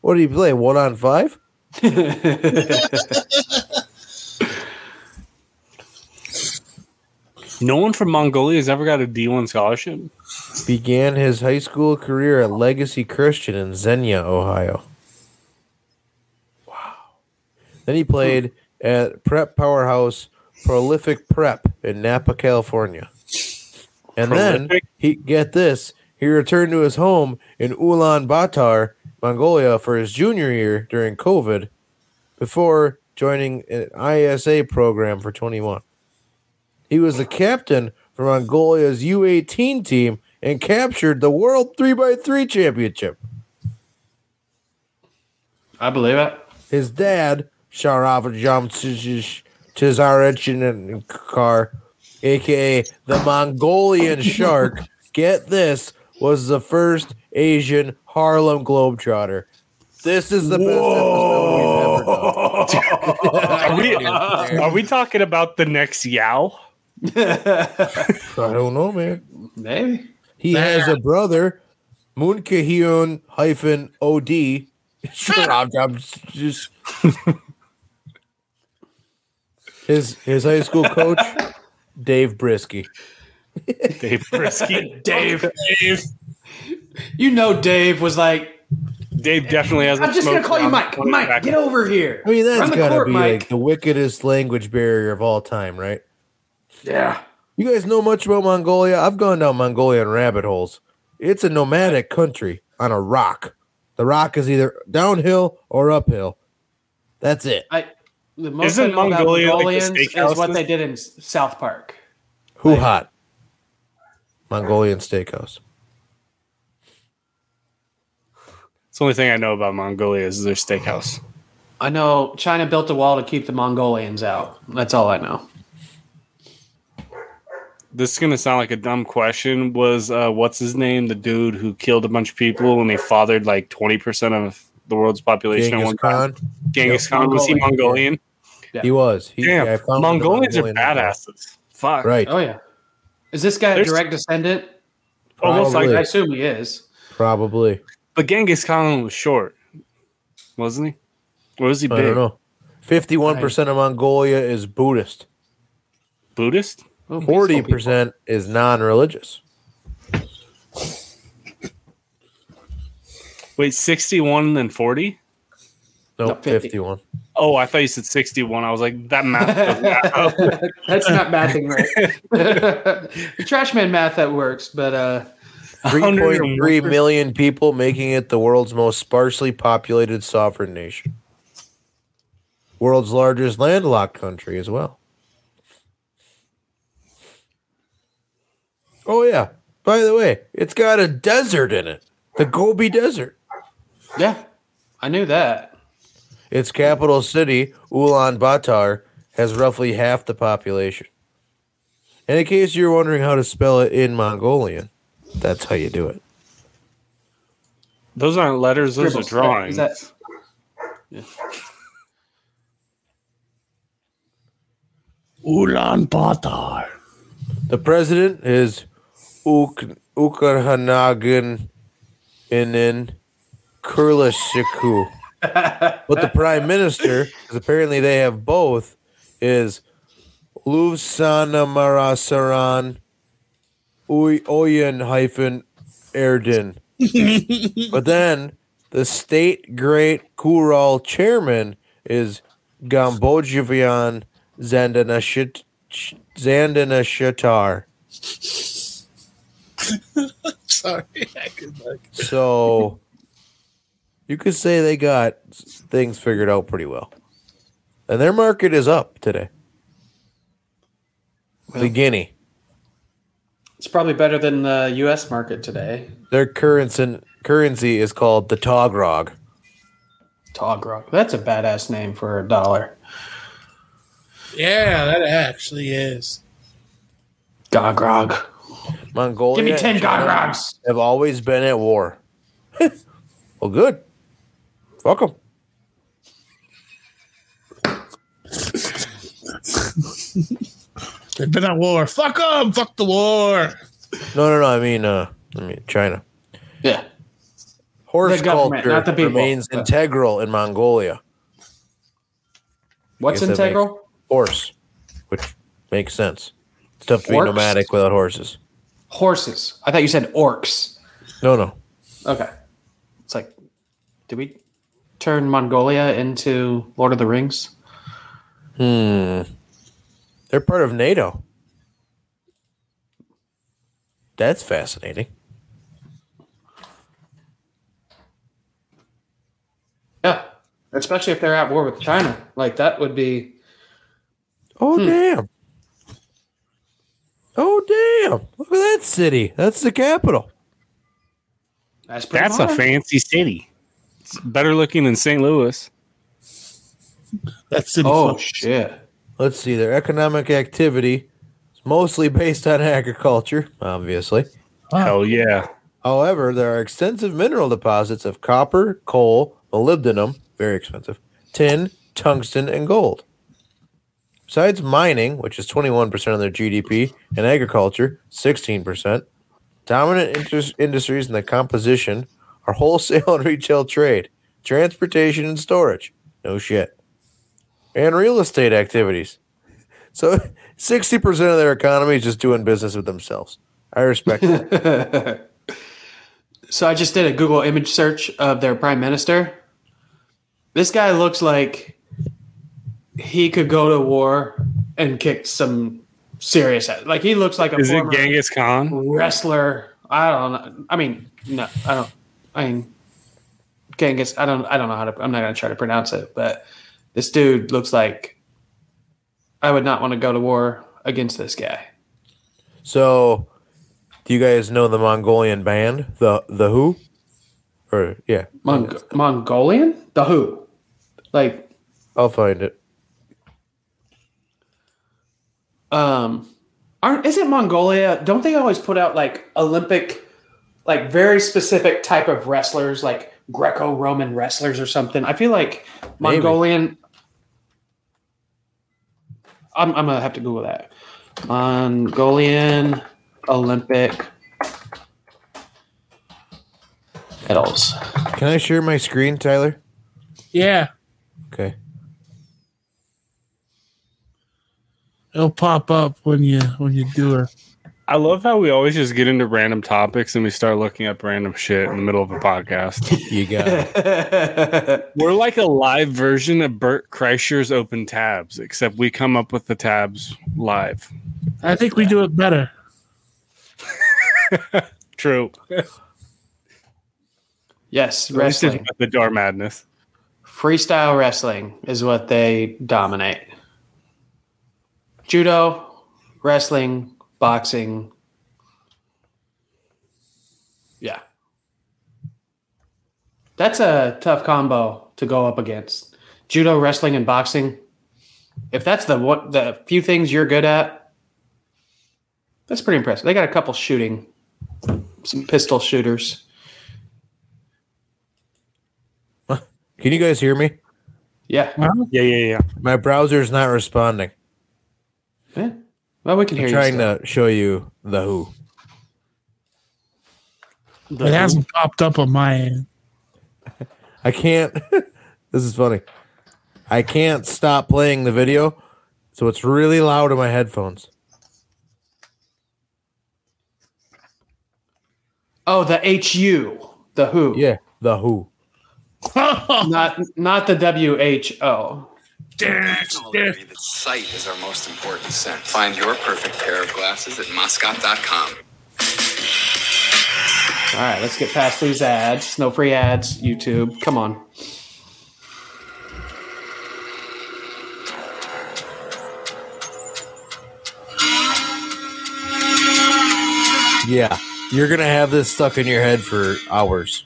What did he play? One on five? No one from Mongolia has ever got a D1 scholarship. Began his high school career at Legacy Christian in Xenia, Ohio. Wow. Then he played at Prep Powerhouse Prolific Prep in Napa, California. And then he get this, he returned to his home in Ulaanbaatar, Mongolia for his junior year during COVID before joining an ISA program for 21. He was the captain for Mongolia's U18 team and captured the World 3x3 Championship. I believe it. His dad, Sharaf Chizarichin Kar, aka the Mongolian Shark, get this, was the first Asian Harlem Globetrotter. This is the best episode we've ever done. Are we, are we talking about the next Yao? I don't know, man. Maybe. He has a brother, Moonkahyun hyphen OD. Sure, I'm just his his high school coach, Dave Brisky. Dave Brisky. Dave. Dave. You know Dave was like, Dave definitely has. I'm just gonna call you Mike. Mike, get over here. I mean, that's gotta court, be Mike. like the wickedest language barrier of all time, right? Yeah. You guys know much about Mongolia? I've gone down Mongolian rabbit holes. It's a nomadic country on a rock. The rock is either downhill or uphill. That's it. I the most Isn't I know about Mongolia like is what they did in South Park. Who hot? Mongolian steakhouse. It's the only thing I know about Mongolia is their steakhouse. I know China built a wall to keep the Mongolians out. That's all I know. This is gonna sound like a dumb question. Was uh, what's his name? The dude who killed a bunch of people and he fathered like twenty percent of the world's population Genghis. Khan. Genghis Khan was he Mongolian? He was. He, Damn, I Mongolians are Mongolian number. badasses. Fuck. Right. Oh yeah. Is this guy a direct descendant? Almost like I assume he is. Probably. But Genghis Khan was short, wasn't he? Or was he big? I don't know. Fifty-one percent of Mongolia is Buddhist. Buddhist? Peaceful Forty people. percent is non-religious. Wait, sixty-one and forty? No, No, 50. fifty-one. Oh, I thought you said sixty-one. I was like, that math doesn't. That's not mathing right. the trash man math that works, but uh Three point 101%. three million people, making it the world's most sparsely populated sovereign nation. World's largest landlocked country as well. Oh yeah. By the way, it's got a desert in it. The Gobi Desert. yeah, I knew that. Its capital city, Ulaanbaatar, has roughly half the population. And in case you're wondering how to spell it in Mongolian, That's how you do it. Those aren't letters; those Scribbles. are drawings. Is that- Ulan Bator. The president is Uk- Ukarhanagan Inin Kurlashiku. but the prime minister, because apparently they have both, is Luvsana Marasaran Oyen hyphen Erden. but then the state great Kural chairman is Zandanashitar. Sorry, I could like. So you could say they got things figured out pretty well. And their market is up today. the guinea. It's probably better than the U.S. market today. Their currency currency is called the Togrog. Togrog. That's a badass name for a dollar. Yeah, that actually is. Gogrog. Mongolia Give me 10 and China Gogrogs. have always been at war. well, good. Fuck 'em. They've been at war. Fuck them. Fuck the war. No, no, no. I mean, uh, I mean China. Yeah. Horse The culture not the people. remains Yeah. integral in Mongolia. What's integral? Horse, which makes sense. It's tough to be nomadic without horses. Horses. I thought you said orcs. No, no. Okay. It's like, did we turn Mongolia into Lord of the Rings? Hmm. They're part of NATO. That's fascinating. Yeah. Especially if they're at war with China. Like, that would be. Oh Hmm. damn. Oh damn. Look at that city. That's the capital. That's, pretty That's a fancy city. It's better looking than St. Louis. That's city Oh, folk. shit. Let's see. Their economic activity is mostly based on agriculture, obviously. Wow. Hell yeah. However, there are extensive mineral deposits of copper, coal, molybdenum, very expensive, tin, tungsten, and gold. Besides mining, which is 21% of their GDP, and agriculture, 16%, dominant inter- industries in the composition are wholesale and retail trade, transportation and storage. No shit. And real estate activities. So 60% of their economy is just doing business with themselves. I respect that. So I just did a Google image search of their prime minister. This guy looks like he could go to war and kick some serious ass. Like he looks like a Is it former Genghis Khan? wrestler. I don't know. I mean, no, I don't. I mean, Genghis. I don't. I don't know how to. I'm not gonna try to pronounce it, but this dude looks like I would not want to go to war against this guy. So, do you guys know the Mongolian band, the the Who? Or yeah, Mong- Mongolian? The who? Like, I'll find it. Um, aren't isn't Mongolia? Don't they always put out like Olympic, like very specific type of wrestlers, like Greco-Roman wrestlers or something? I feel like Maybe. Mongolian. I'm, I'm gonna have to Google that. Mongolian Olympic medals. Can I share my screen, Tyler? Yeah, Okay. It'll pop up when you when you do it. I love how we always just get into random topics and we start looking up random shit in the middle of a podcast. You got it. We're like a live version of Bert Kreischer's Open Tabs, except we come up with the tabs live. I think we do it better. True. yes, At least wrestling. the door madness. Freestyle wrestling is what they dominate. Judo, wrestling, boxing. Yeah. That's a tough combo to go up against. Judo, wrestling, and boxing. If that's the what the few things you're good at, that's pretty impressive. They got a couple shooting some pistol shooters. Can you guys hear me? Yeah. Yeah, yeah, yeah. My browser's not responding. Yeah. Well, we can hear I'm you. trying to show you the who. It hasn't popped up on my end. I can't. this is funny. I can't stop playing the video, so it's really loud in my headphones. Oh, the HU, the Who. Yeah, the who. Not not the WHO. The sight is our most important sense. Find your perfect pair of glasses at moscot.com. All right, let's get past these ads. No free ads. YouTube, come on. Yeah, you're gonna have this stuck in your head for hours.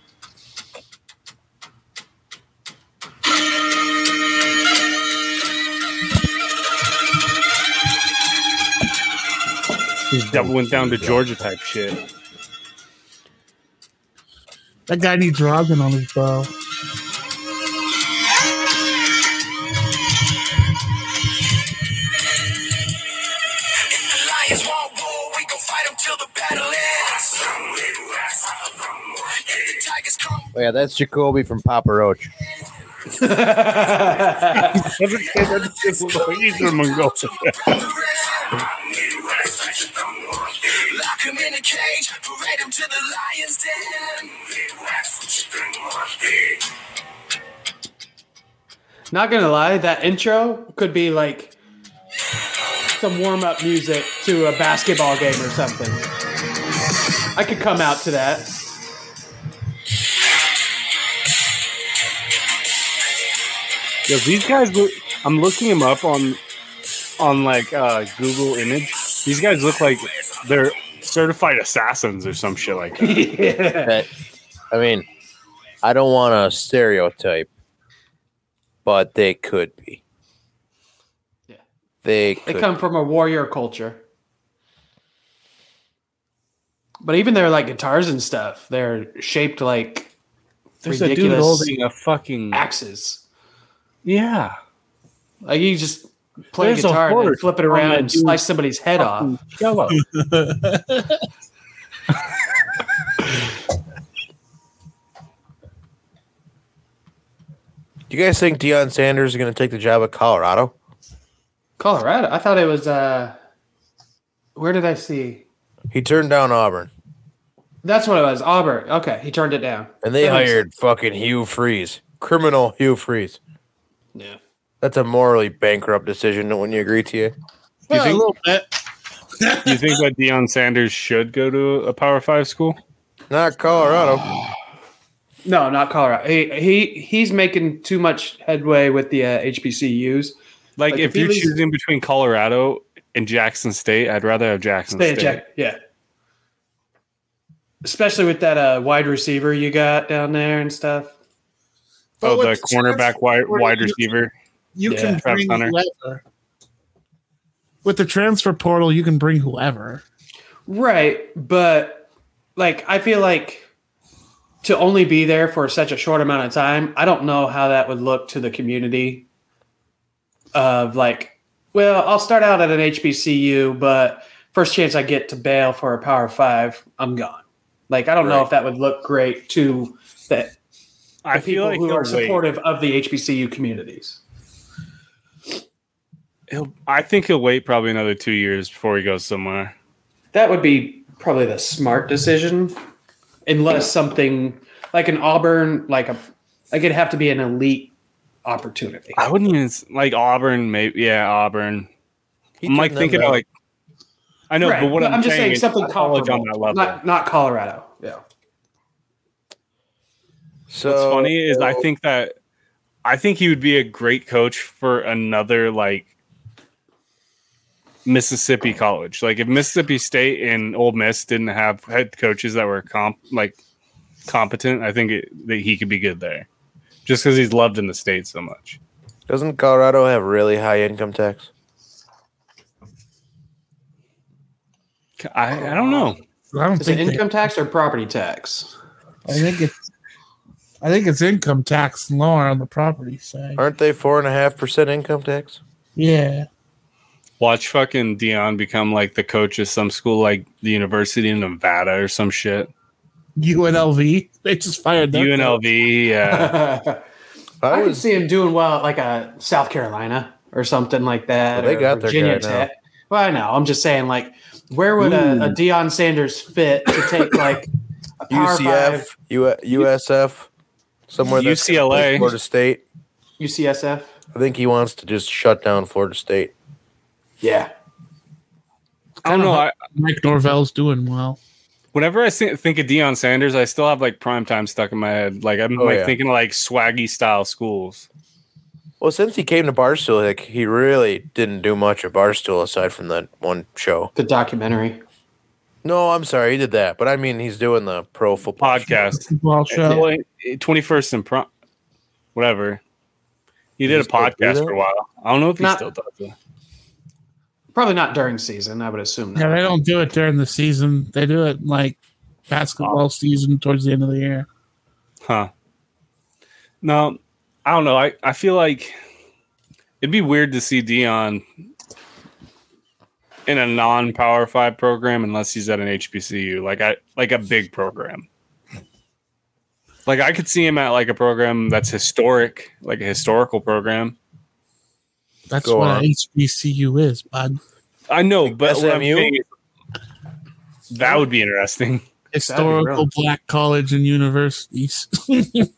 He's doubling down to Georgia type shit. That guy needs rosin on his bow. Lions want war, we gon' fight 'em till the battle ends. If the tigers come, Oh yeah, that's Jacoby from Papa Roach. He's from Mongolia. lock 'em in a cage, parade 'em to the lion's den. Not gonna lie, that intro could be like some warm up music to a basketball game or something. I could come out to that. Yo, these guys. I'm looking them up on on like uh, Google Image. These guys look like they're certified assassins or some shit like that. That, I mean, I don't want to stereotype, but they could be. Yeah. They They could. come from a warrior culture. But even their like guitars and stuff, they're shaped like There's a dude holding a fucking axes. yeah. Like you just play There's a guitar and then flip it around and slice somebody's head off. Yellow. Do you guys think Deion Sanders is going to take the job at Colorado? Colorado. I thought it was uh where did I see? He turned down Auburn, That's what it was. Auburn. Okay, he turned it down. and they That makes hired fucking Hugh Freeze, criminal Hugh Freeze. Yeah. That's a morally bankrupt decision. Wouldn't you agree to you? Yeah, think- a little bit. Do you think that Deion Sanders should go to a Power Five school? Not Colorado. No, not Colorado. He he he's making too much headway with the uh, HBCUs. Like, Like, if, if you're leaves- choosing between Colorado and Jackson State, I'd rather have Jackson Stay at State. Jack. Yeah. Especially with that uh, wide receiver you got down there and stuff. Oh, the cornerback transfer wide, portal, wide you- receiver. You Yeah. can Travis bring Hunter. whoever. With the transfer portal, you can bring whoever. Right, but like I feel like to only be there for such a short amount of time, I don't know how that would look to the community of like, well, I'll start out at an HBCU, but first chance I get to bail for a Power 5, I'm gone. Like I don't know if that would look great to the, I the feel people like who he'll are wait. supportive of the HBCU communities. He'll, I think he'll wait probably another two years before he goes somewhere. That would be probably the smart decision, unless something like an Auburn, like a like it'd have to be an elite opportunity. I wouldn't even like Auburn. Maybe yeah, Auburn. He I'm like thinking down. like. I know, Right, but what I'm, just saying is something college on that level. not not Colorado. Yeah, so What's funny is I think that I think he would be a great coach for another like Mississippi college. Like if Mississippi State and Ole Miss didn't have head coaches that were comp like competent, I think it, that he could be good there. Just because he's loved in the state so much. doesn't Colorado have really high income tax? I, I don't know. I don't Is it think they- income tax or property tax? I think it's I think it's income tax and lower on the property side. Aren't they four and a half percent income tax? Yeah. Watch fucking Deion become like the coach of some school, like the University of Nevada or some shit. UNLV. They just fired their coach. UNLV, yeah. I I could see him doing well at like a South Carolina or something like that. Well, they or got their Virginia guy now. Tech. Well, I know. I'm just saying, like, where would a, a hmm. Deion Sanders fit to take like a Power UCF, Five U- USF, somewhere that's UCLA. Florida State. UCSF? I think he wants to just shut down Florida State. Yeah. I don't know. I, Mike Norvell's doing well. whenever I think, think of Deion Sanders, I still have like prime time stuck in my head. Like I'm Oh, like yeah. thinking of, like swaggy style schools. Well, since he came to Barstool, like he really didn't do much at Barstool aside from that one show. The documentary. No, I'm sorry, he did that, but I mean he's doing the pro football show. Podcast. Football show. Twenty first and Prime, whatever. He did he a podcast for a while. I don't know if he Not- still does it. Probably not during season, I would assume. Yeah, That. they don't do it during the season. They do it like basketball oh. season towards the end of the year. Huh. No, I don't know. I, I feel like it'd be weird to see Deion in a non power five program unless he's at an HBCU. Like I like a big program. Like I could see him at like a program that's historic, like a historical program. That's Go what on. HBCU is, bud. I know, but SMU? saying that would be interesting. Historical black college and universities.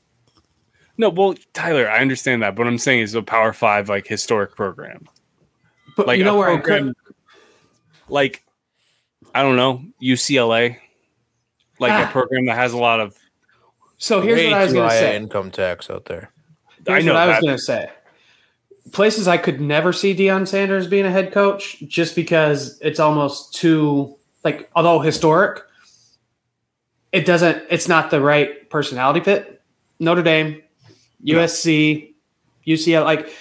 No, well, Tyler, I understand that, but what I'm saying is a Power Five like historic program. But Like you know a where I program- could like I don't know UCLA, like a Ah. program that has a lot of. So here's what I was going to say. income tax out there. Here's I know what I was that. going to say. Places I could never see Deion Sanders being a head coach just because it's almost too like although historic, it doesn't it's not the right personality fit. Notre Dame, USC, UCL like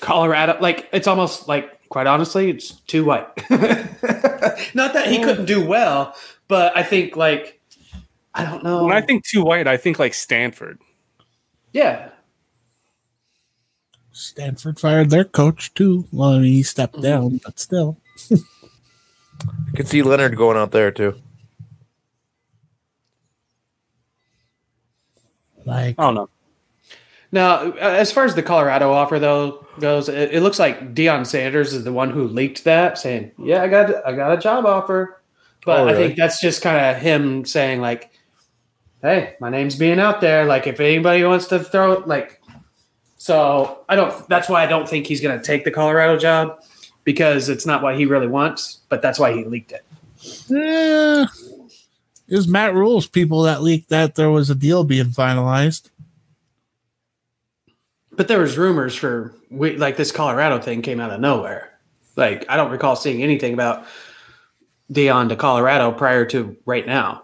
Colorado like it's almost like quite honestly it's too white. not that he couldn't do well, but I think like I don't know. When I think too white, I think like Stanford. yeah, Stanford fired their coach too. Well, I mean, he stepped mm-hmm. down, but still. I could see Leonhard going out there too. Like, I don't know. Now, as far as the Colorado offer though goes, it, it looks like Deion Sanders is the one who leaked that, saying, "Yeah, I got I got a job offer," but Oh, I think that's just kind of him saying like, "Hey, my name's being out there. Like, if anybody wants to throw it, like." So I don't. That's why I don't think he's going to take the Colorado job because it's not what he really wants. But that's why he leaked it. eh, it was Matt Rhule's people that leaked that there was a deal being finalized. But there was rumors for we, like this Colorado thing came out of nowhere. Like I don't recall seeing anything about Deion to Colorado prior to right now.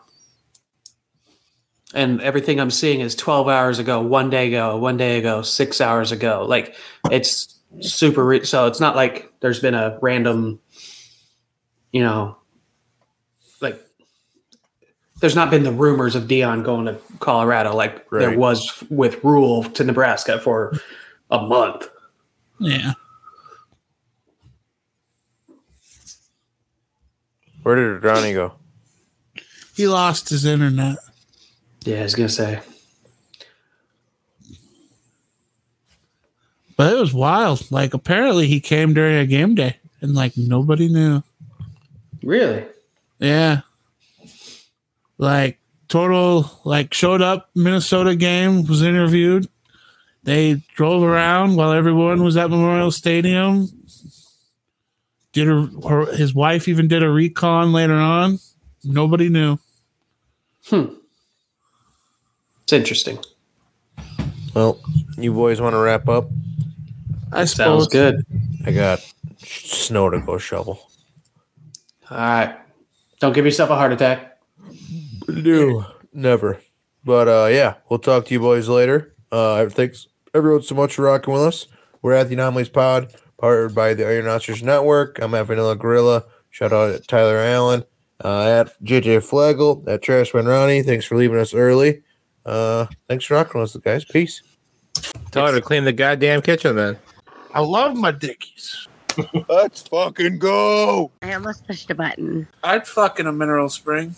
And everything I'm seeing is 12 hours ago, one day ago, one day ago, six hours ago. Like it's super. Re- so it's not like there's been a random, you know, like there's not been the rumors of Deion going to Colorado like there was with Rhule to Nebraska for a month. Yeah. Where did Ronnie go? He lost his internet. Yeah, I was gonna say. But it was wild. Like, apparently he came during a game day and, like, nobody knew. Really? Yeah. Like total like showed up Minnesota game was interviewed. They drove around while everyone was at Memorial Stadium. Did a, her, his wife even did a recon later on. Nobody knew. Hmm. It's interesting. Well, you boys want to wrap up? I Sounds suppose. good. I got snow to go shovel. All right. Don't give yourself a heart attack. No, never. But uh, yeah, we'll talk to you boys later. Uh, thanks everyone so much for rocking with us. We're at the Anomalies Pod, powered by the Iron Monsters Network. I'm at Vanilla Gorilla. Shout out to Tyler Allen. Uh, at JJ Flagel, at Trashman Ronnie, thanks for leaving us early. Uh, thanks for rocking with us, guys. Peace. Tell her to clean the goddamn kitchen then. I love my dickies. Let's fucking go. I almost pushed a button. I'd fuck in a mineral spring.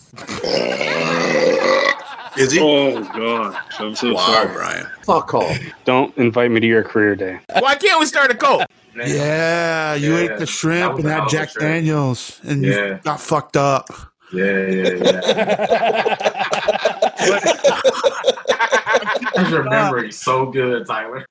Is he? Oh gosh, I'm so wow, sorry. Brian. Fuck off. Don't invite me to your career day. Why can't we start a cult? Yeah, you Yeah, ate the shrimp and had Jack shrimp. Daniels and Yeah. you got fucked up. Yeah, yeah, yeah. His memory so good, Tyler.